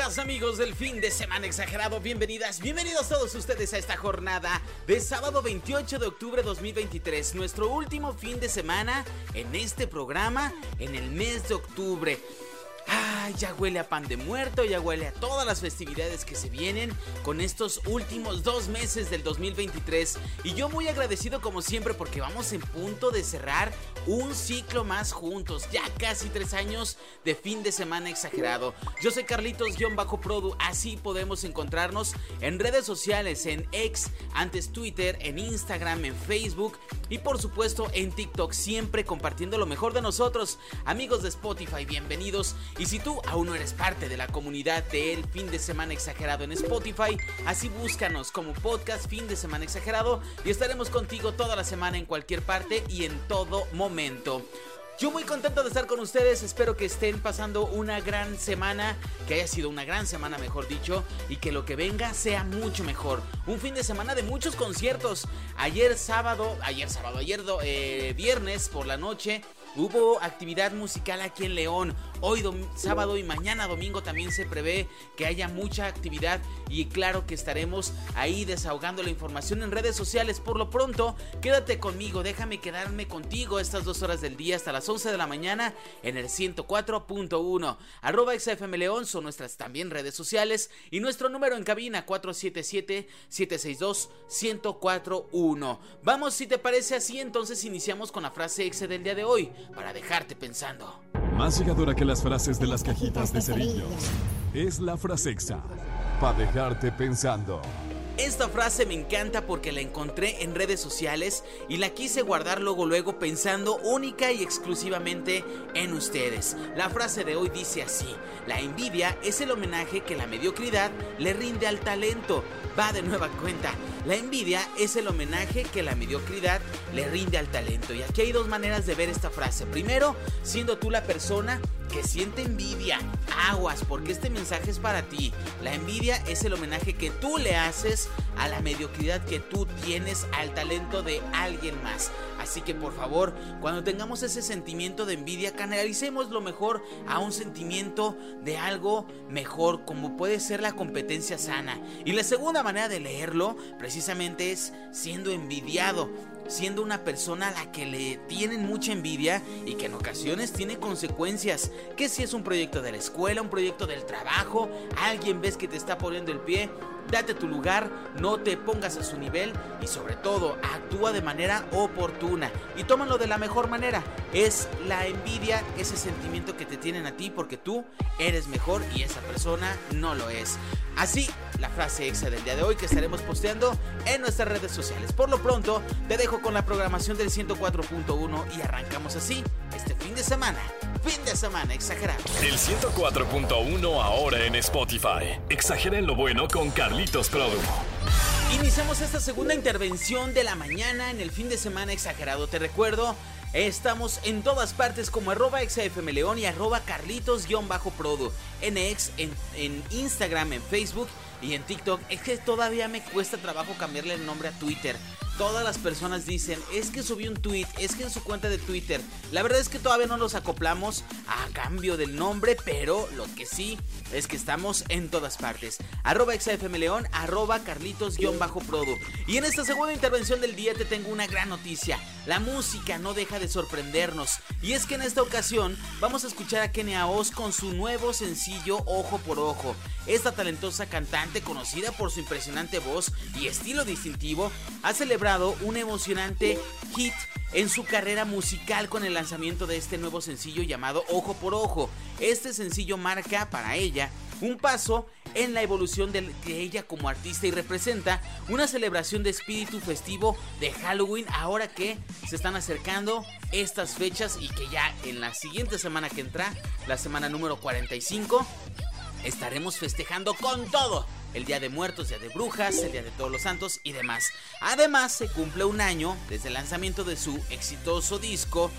Amigas, amigos del fin de semana exagerado, bienvenidas, bienvenidos todos ustedes a esta jornada de sábado 28 de octubre 2023, nuestro último fin de semana en este programa en el mes de octubre. Ya huele a pan de muerto, ya huele a todas las festividades que se vienen con estos últimos dos meses del 2023. Y yo muy agradecido como siempre porque vamos en punto de cerrar un ciclo más juntos. Ya casi tres años de fin de semana exagerado. Yo soy Carlitos-Produ, así podemos encontrarnos en redes sociales, en X, antes Twitter, en Instagram, en Facebook y por supuesto en TikTok, siempre compartiendo lo mejor de nosotros. Amigos de Spotify, bienvenidos. Y si tú aún no eres parte de la comunidad del fin de semana exagerado en Spotify, así búscanos como podcast fin de semana exagerado y estaremos contigo toda la semana en cualquier parte y en todo momento. Yo muy contento de estar con ustedes, espero que estén pasando una gran semana, que haya sido una gran semana mejor dicho, y que lo que venga sea mucho mejor. Un fin de semana de muchos conciertos. Ayer sábado, ayer sábado, ayer eh, viernes por la noche Hubo actividad musical aquí en León. Hoy sábado y mañana domingo también se prevé que haya mucha actividad y claro que estaremos ahí desahogando la información en redes sociales. Por lo pronto, quédate conmigo, déjame quedarme contigo estas dos horas del día hasta las 11 de la mañana en el 104.1. Arroba XFM León son nuestras también redes sociales y nuestro número en cabina 477-762-1041. Vamos, si te parece así, entonces iniciamos con la frase exe del día de hoy para dejarte pensando. Más llegadora que las frases de las cajitas de cerillos es la frasexa para dejarte pensando. Esta frase me encanta porque la encontré en redes sociales y la quise guardar luego luego pensando única y exclusivamente en ustedes. La frase de hoy dice así, la envidia es el homenaje que la mediocridad le rinde al talento. Va de nueva cuenta, la envidia es el homenaje que la mediocridad le rinde al talento. Y aquí hay dos maneras de ver esta frase. Primero, siendo tú la persona que siente envidia, aguas, porque este mensaje es para ti. La envidia es el homenaje que tú le haces a la mediocridad que tú tienes al talento de alguien más. Así que por favor, cuando tengamos ese sentimiento de envidia, canalicemos lo mejor a un sentimiento de algo mejor, como puede ser la competencia sana. Y la segunda manera de leerlo, precisamente es siendo envidiado siendo una persona a la que le tienen mucha envidia y que en ocasiones tiene consecuencias. Que si es un proyecto de la escuela, un proyecto del trabajo, alguien ves que te está poniendo el pie, date tu lugar, no te pongas a su nivel y sobre todo actúa de manera oportuna y tómalo de la mejor manera. Es la envidia, ese sentimiento que te tienen a ti porque tú eres mejor y esa persona no lo es. Así, la frase exa del día de hoy que estaremos posteando en nuestras redes sociales. Por lo pronto, te dejo con la programación del 104.1 y arrancamos así este fin de semana. Fin de semana exagerado. El 104.1 ahora en Spotify. Exagera en lo bueno con Carlitos Produ. Iniciamos esta segunda intervención de la mañana en el fin de semana exagerado. Te recuerdo Estamos en todas partes como arroba y arroba carlitos-produ. En X, en, Instagram, en Facebook y en TikTok. Es que todavía me cuesta trabajo cambiarle el nombre a Twitter todas las personas dicen, es que subí un tweet, es que en su cuenta de Twitter. La verdad es que todavía no los acoplamos a cambio del nombre, pero lo que sí es que estamos en todas partes. Arroba XFMLeón, arroba Carlitos-Produ. Y en esta segunda intervención del día te tengo una gran noticia. La música no deja de sorprendernos. Y es que en esta ocasión vamos a escuchar a Kenia Oz con su nuevo sencillo Ojo por Ojo. Esta talentosa cantante, conocida por su impresionante voz y estilo distintivo, ha celebrado un emocionante hit en su carrera musical con el lanzamiento de este nuevo sencillo llamado Ojo por Ojo. Este sencillo marca para ella un paso en la evolución de ella como artista y representa una celebración de espíritu festivo de Halloween ahora que se están acercando estas fechas y que ya en la siguiente semana que entra, la semana número 45, estaremos festejando con todo el Día de Muertos, Día de Brujas, el Día de Todos los Santos y demás. Además, se cumple un año desde el lanzamiento de su exitoso disco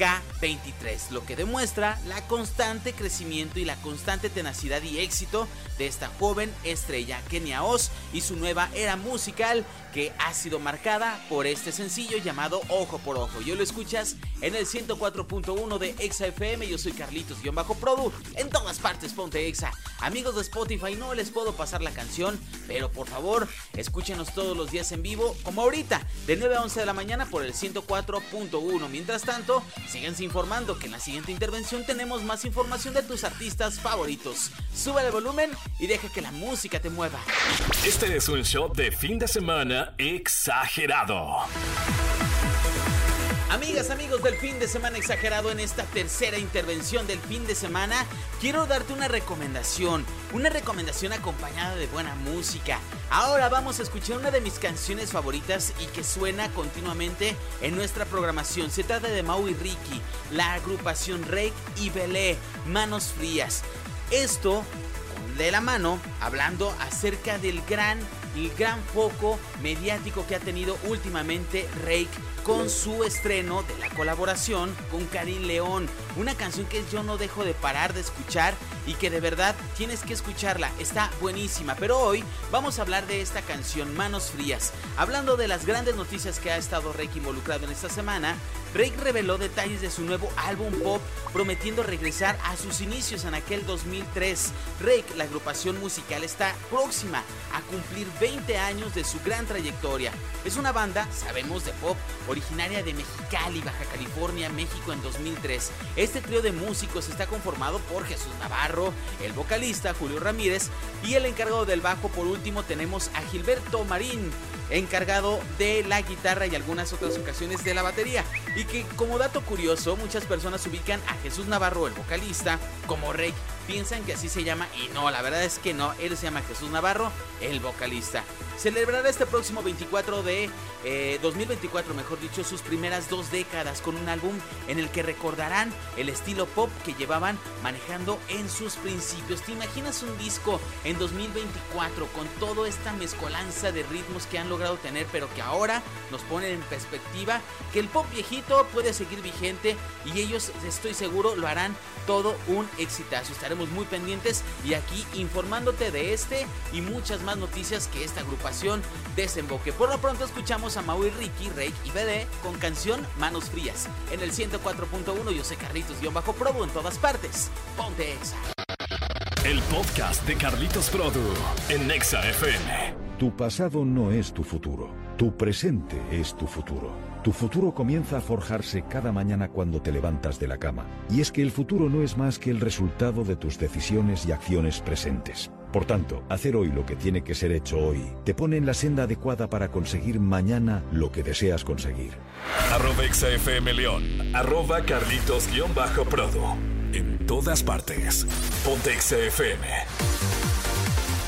K23, lo que demuestra la constante crecimiento y la constante tenacidad y éxito de esta joven estrella Kenia Oz y su nueva era musical que ha sido marcada por este sencillo llamado Ojo por Ojo. Yo lo escuchas en el 104.1 de Exa FM, yo soy Carlitos-Produ, en todas partes ponte Exa. Amigos de Spotify, no les puedo pasar la canción, pero por favor, escúchenos todos los días en vivo, como ahorita, de 9 a 11 de la mañana por el 104.1. Mientras tanto, Síganse informando que en la siguiente intervención tenemos más información de tus artistas favoritos. Sube el volumen y deja que la música te mueva. Este es un show de fin de semana exagerado. Amigas, amigos del fin de semana exagerado, en esta tercera intervención del fin de semana, quiero darte una recomendación, una recomendación acompañada de buena música. Ahora vamos a escuchar una de mis canciones favoritas y que suena continuamente en nuestra programación. Se trata de Mau y Ricky, la agrupación Rake y Belé, Manos Frías. Esto de la mano, hablando acerca del gran, el gran foco mediático que ha tenido últimamente Rake con su estreno de la colaboración con Karim León, una canción que yo no dejo de parar de escuchar y que de verdad tienes que escucharla, está buenísima, pero hoy vamos a hablar de esta canción Manos Frías. Hablando de las grandes noticias que ha estado Rake involucrado en esta semana, Rake reveló detalles de su nuevo álbum pop prometiendo regresar a sus inicios en aquel 2003. Rake, la agrupación musical, está próxima a cumplir 20 años de su gran trayectoria. Es una banda, sabemos, de pop originaria de Mexicali, Baja California, México en 2003. Este trío de músicos está conformado por Jesús Navarro, el vocalista Julio Ramírez y el encargado del bajo por último tenemos a Gilberto Marín, encargado de la guitarra y algunas otras ocasiones de la batería. Y que como dato curioso, muchas personas ubican a Jesús Navarro, el vocalista, como Rey. Piensan que así se llama y no, la verdad es que no, él se llama Jesús Navarro, el vocalista. Celebrará este próximo 24 de 2024, eh, mejor dicho, sus primeras dos décadas con un álbum en el que recordarán el estilo pop que llevaban manejando en sus principios. ¿Te imaginas un disco en 2024 con toda esta mezcolanza de ritmos que han logrado tener, pero que ahora nos ponen en perspectiva que el pop viejito puede seguir vigente y ellos, estoy seguro, lo harán todo un exitazo. Estaremos muy pendientes y aquí informándote de este y muchas más noticias que esta agrupación desemboque. Por lo pronto escuchamos a Maui Ricky, Rake y BD con canción Manos Frías. En el 104.1 yo soy Carlitos-Probo Bajo en todas partes. Ponte Exa. El podcast de Carlitos Produ en Exa FM. Tu pasado no es tu futuro. Tu presente es tu futuro. Tu futuro comienza a forjarse cada mañana cuando te levantas de la cama. Y es que el futuro no es más que el resultado de tus decisiones y acciones presentes. Por tanto, hacer hoy lo que tiene que ser hecho hoy te pone en la senda adecuada para conseguir mañana lo que deseas conseguir. Arroba XFM León, arroba Carlitos-Prodo. En todas partes. Ponte XFM.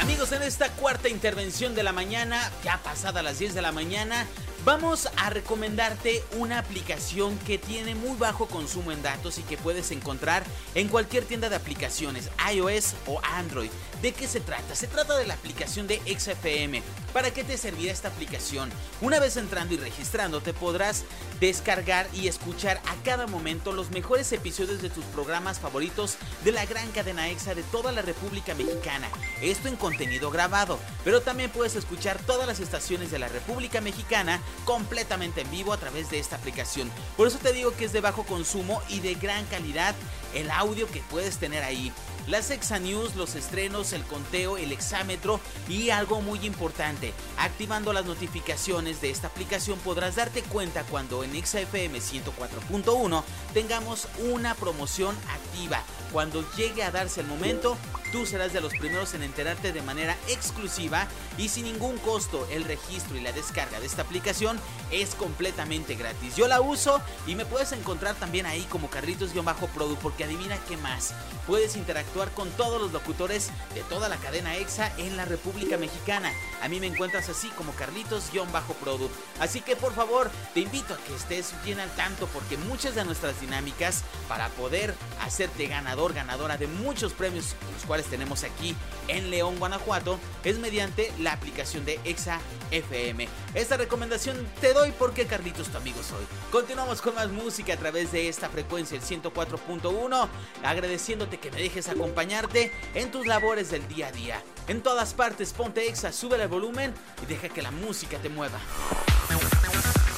Amigos, en esta cuarta intervención de la mañana, ya pasada las 10 de la mañana, Vamos a recomendarte una aplicación que tiene muy bajo consumo en datos y que puedes encontrar en cualquier tienda de aplicaciones, iOS o Android. ¿De qué se trata? Se trata de la aplicación de XFM. ¿Para qué te servirá esta aplicación? Una vez entrando y registrándote podrás descargar y escuchar a cada momento los mejores episodios de tus programas favoritos de la gran cadena EXA de toda la República Mexicana. Esto en contenido grabado, pero también puedes escuchar todas las estaciones de la República Mexicana completamente en vivo a través de esta aplicación. Por eso te digo que es de bajo consumo y de gran calidad el audio que puedes tener ahí las Exa News, los estrenos, el conteo, el exámetro y algo muy importante, activando las notificaciones de esta aplicación podrás darte cuenta cuando en XFM 104.1 tengamos una promoción activa. Cuando llegue a darse el momento, tú serás de los primeros en enterarte de manera exclusiva y sin ningún costo. El registro y la descarga de esta aplicación es completamente gratis. Yo la uso y me puedes encontrar también ahí como carritos-produ porque adivina qué más. Puedes interactuar con todos los locutores de toda la cadena EXA en la República Mexicana. A mí me encuentras así como carlitos-produ. Así que por favor te invito a que estés bien al tanto porque muchas de nuestras dinámicas para poder hacerte ganador, ganadora de muchos premios, los cuales tenemos aquí en León, Guanajuato, es mediante la aplicación de Exa FM. Esta recomendación te doy porque Carlitos tu amigo soy. Continuamos con más música a través de esta frecuencia, el 104.1, agradeciéndote que me dejes acompañarte en tus labores del día a día. En todas partes, ponte Exa, sube el volumen y deja que la música te mueva.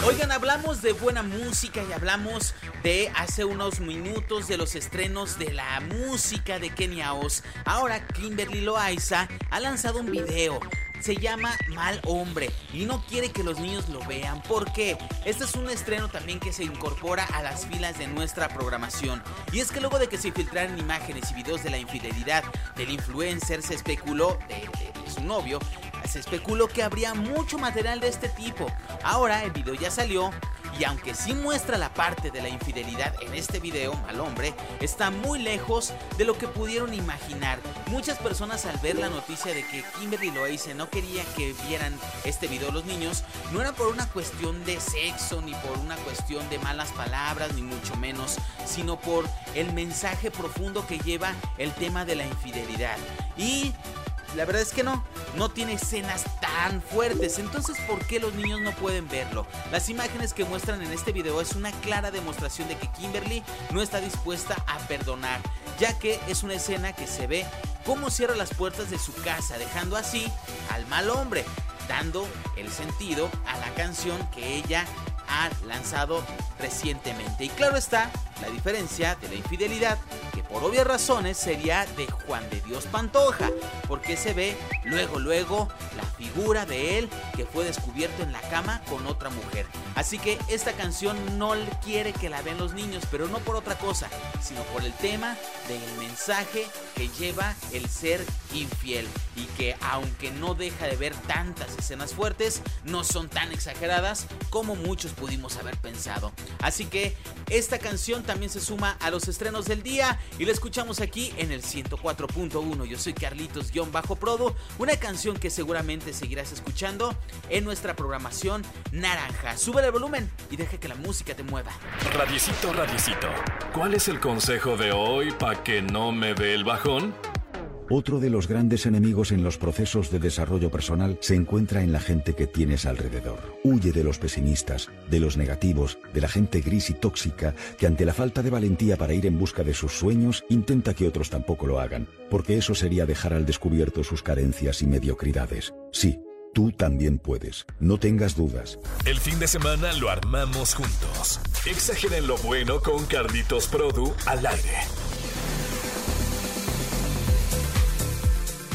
Oigan, hablamos de buena música y hablamos de hace unos minutos de los estrenos de la música de Kenia Oz. Ahora Kimberly Loaiza ha lanzado un video se llama Mal Hombre y no quiere que los niños lo vean. porque Este es un estreno también que se incorpora a las filas de nuestra programación. Y es que luego de que se filtraran imágenes y videos de la infidelidad del influencer, se especuló de su novio se especuló que habría mucho material de este tipo. Ahora el video ya salió y aunque sí muestra la parte de la infidelidad en este video, mal hombre, está muy lejos de lo que pudieron imaginar. Muchas personas al ver la noticia de que Kimberly Loaiza no quería que vieran este video los niños, no era por una cuestión de sexo ni por una cuestión de malas palabras ni mucho menos, sino por el mensaje profundo que lleva el tema de la infidelidad. Y la verdad es que no, no tiene escenas tan fuertes, entonces ¿por qué los niños no pueden verlo? Las imágenes que muestran en este video es una clara demostración de que Kimberly no está dispuesta a perdonar, ya que es una escena que se ve cómo cierra las puertas de su casa, dejando así al mal hombre, dando el sentido a la canción que ella ha lanzado recientemente. Y claro está, la diferencia de la infidelidad, por obvias razones sería de Juan de Dios Pantoja, porque se ve luego, luego la figura de él que fue descubierto en la cama con otra mujer. Así que esta canción no quiere que la vean los niños, pero no por otra cosa, sino por el tema del mensaje que lleva el ser infiel y que aunque no deja de ver tantas escenas fuertes, no son tan exageradas como muchos pudimos haber pensado. Así que esta canción también se suma a los estrenos del día y la escuchamos aquí en el 104.1. Yo soy Carlitos-Prodo, una canción que seguramente seguirás escuchando en nuestra programación naranja. Sube el volumen y deja que la música te mueva. Radiecito, radiecito, ¿cuál es el consejo de hoy para que no me dé el bajón? Otro de los grandes enemigos en los procesos de desarrollo personal se encuentra en la gente que tienes alrededor. Huye de los pesimistas, de los negativos, de la gente gris y tóxica que ante la falta de valentía para ir en busca de sus sueños intenta que otros tampoco lo hagan, porque eso sería dejar al descubierto sus carencias y mediocridades. Sí, tú también puedes, no tengas dudas. El fin de semana lo armamos juntos. Exageren lo bueno con Carlitos Produ al aire.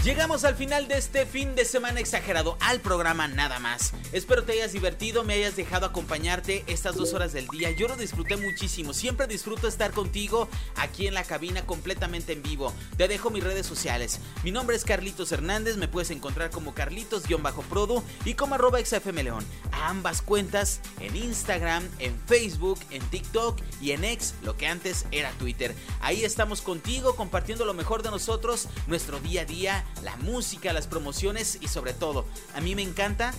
Llegamos al final de este fin de semana exagerado al programa nada más. Espero te hayas divertido, me hayas dejado acompañarte estas dos horas del día. Yo lo disfruté muchísimo. Siempre disfruto estar contigo aquí en la cabina completamente en vivo. Te dejo mis redes sociales. Mi nombre es Carlitos Hernández. Me puedes encontrar como Carlitos-Produ y como arroba XFM A ambas cuentas en Instagram, en Facebook, en TikTok y en X, lo que antes era Twitter. Ahí estamos contigo compartiendo lo mejor de nosotros, nuestro día a día la música, las promociones y sobre todo, a mí me encanta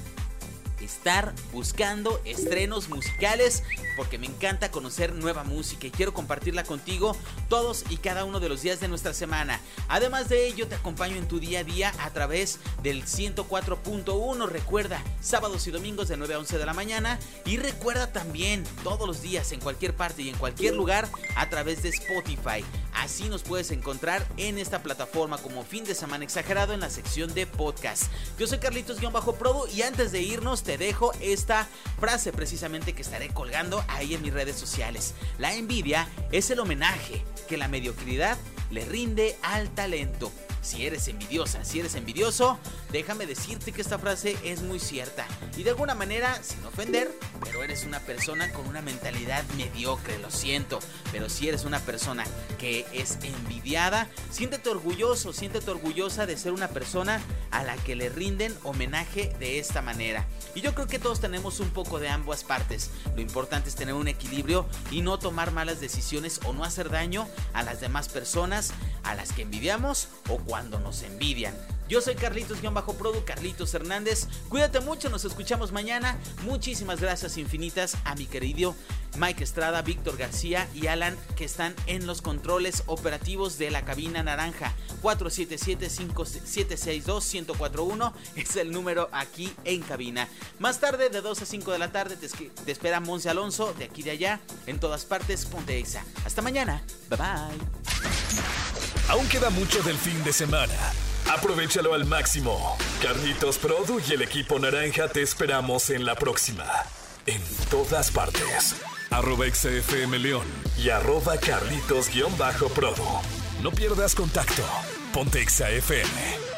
estar buscando estrenos musicales porque me encanta conocer nueva música y quiero compartirla contigo todos y cada uno de los días de nuestra semana. Además de ello, te acompaño en tu día a día a través del 104.1. Recuerda, sábados y domingos de 9 a 11 de la mañana y recuerda también todos los días en cualquier parte y en cualquier lugar a través de Spotify. Así nos puedes encontrar en esta plataforma como fin de semana exagerado en la sección de podcast. Yo soy Carlitos-Prodo y antes de irnos te dejo esta frase precisamente que estaré colgando ahí en mis redes sociales. La envidia es el homenaje que la mediocridad le rinde al talento. Si eres envidiosa, si eres envidioso, déjame decirte que esta frase es muy cierta. Y de alguna manera, sin ofender, pero eres una persona con una mentalidad mediocre, lo siento. Pero si eres una persona que es envidiada, siéntete orgulloso, siéntete orgullosa de ser una persona a la que le rinden homenaje de esta manera. Y yo creo que todos tenemos un poco de ambas partes. Lo importante es tener un equilibrio y no tomar malas decisiones o no hacer daño a las demás personas a las que envidiamos o cuando nos envidian. Yo soy Carlitos-Produ, Carlitos Hernández. Cuídate mucho, nos escuchamos mañana. Muchísimas gracias infinitas a mi querido Mike Estrada, Víctor García y Alan que están en los controles operativos de la cabina naranja. 477-5762-1041 es el número aquí en cabina. Más tarde, de 2 a 5 de la tarde, te, te espera Monse Alonso, de aquí de allá, en todas partes, ponte exa. Hasta mañana, bye bye. Aún queda mucho del fin de semana. Aprovechalo al máximo. Carlitos Produ y el equipo naranja te esperamos en la próxima. En todas partes. Arroba XFM León y arroba Carlitos-Produ. No pierdas contacto. Ponte XFM.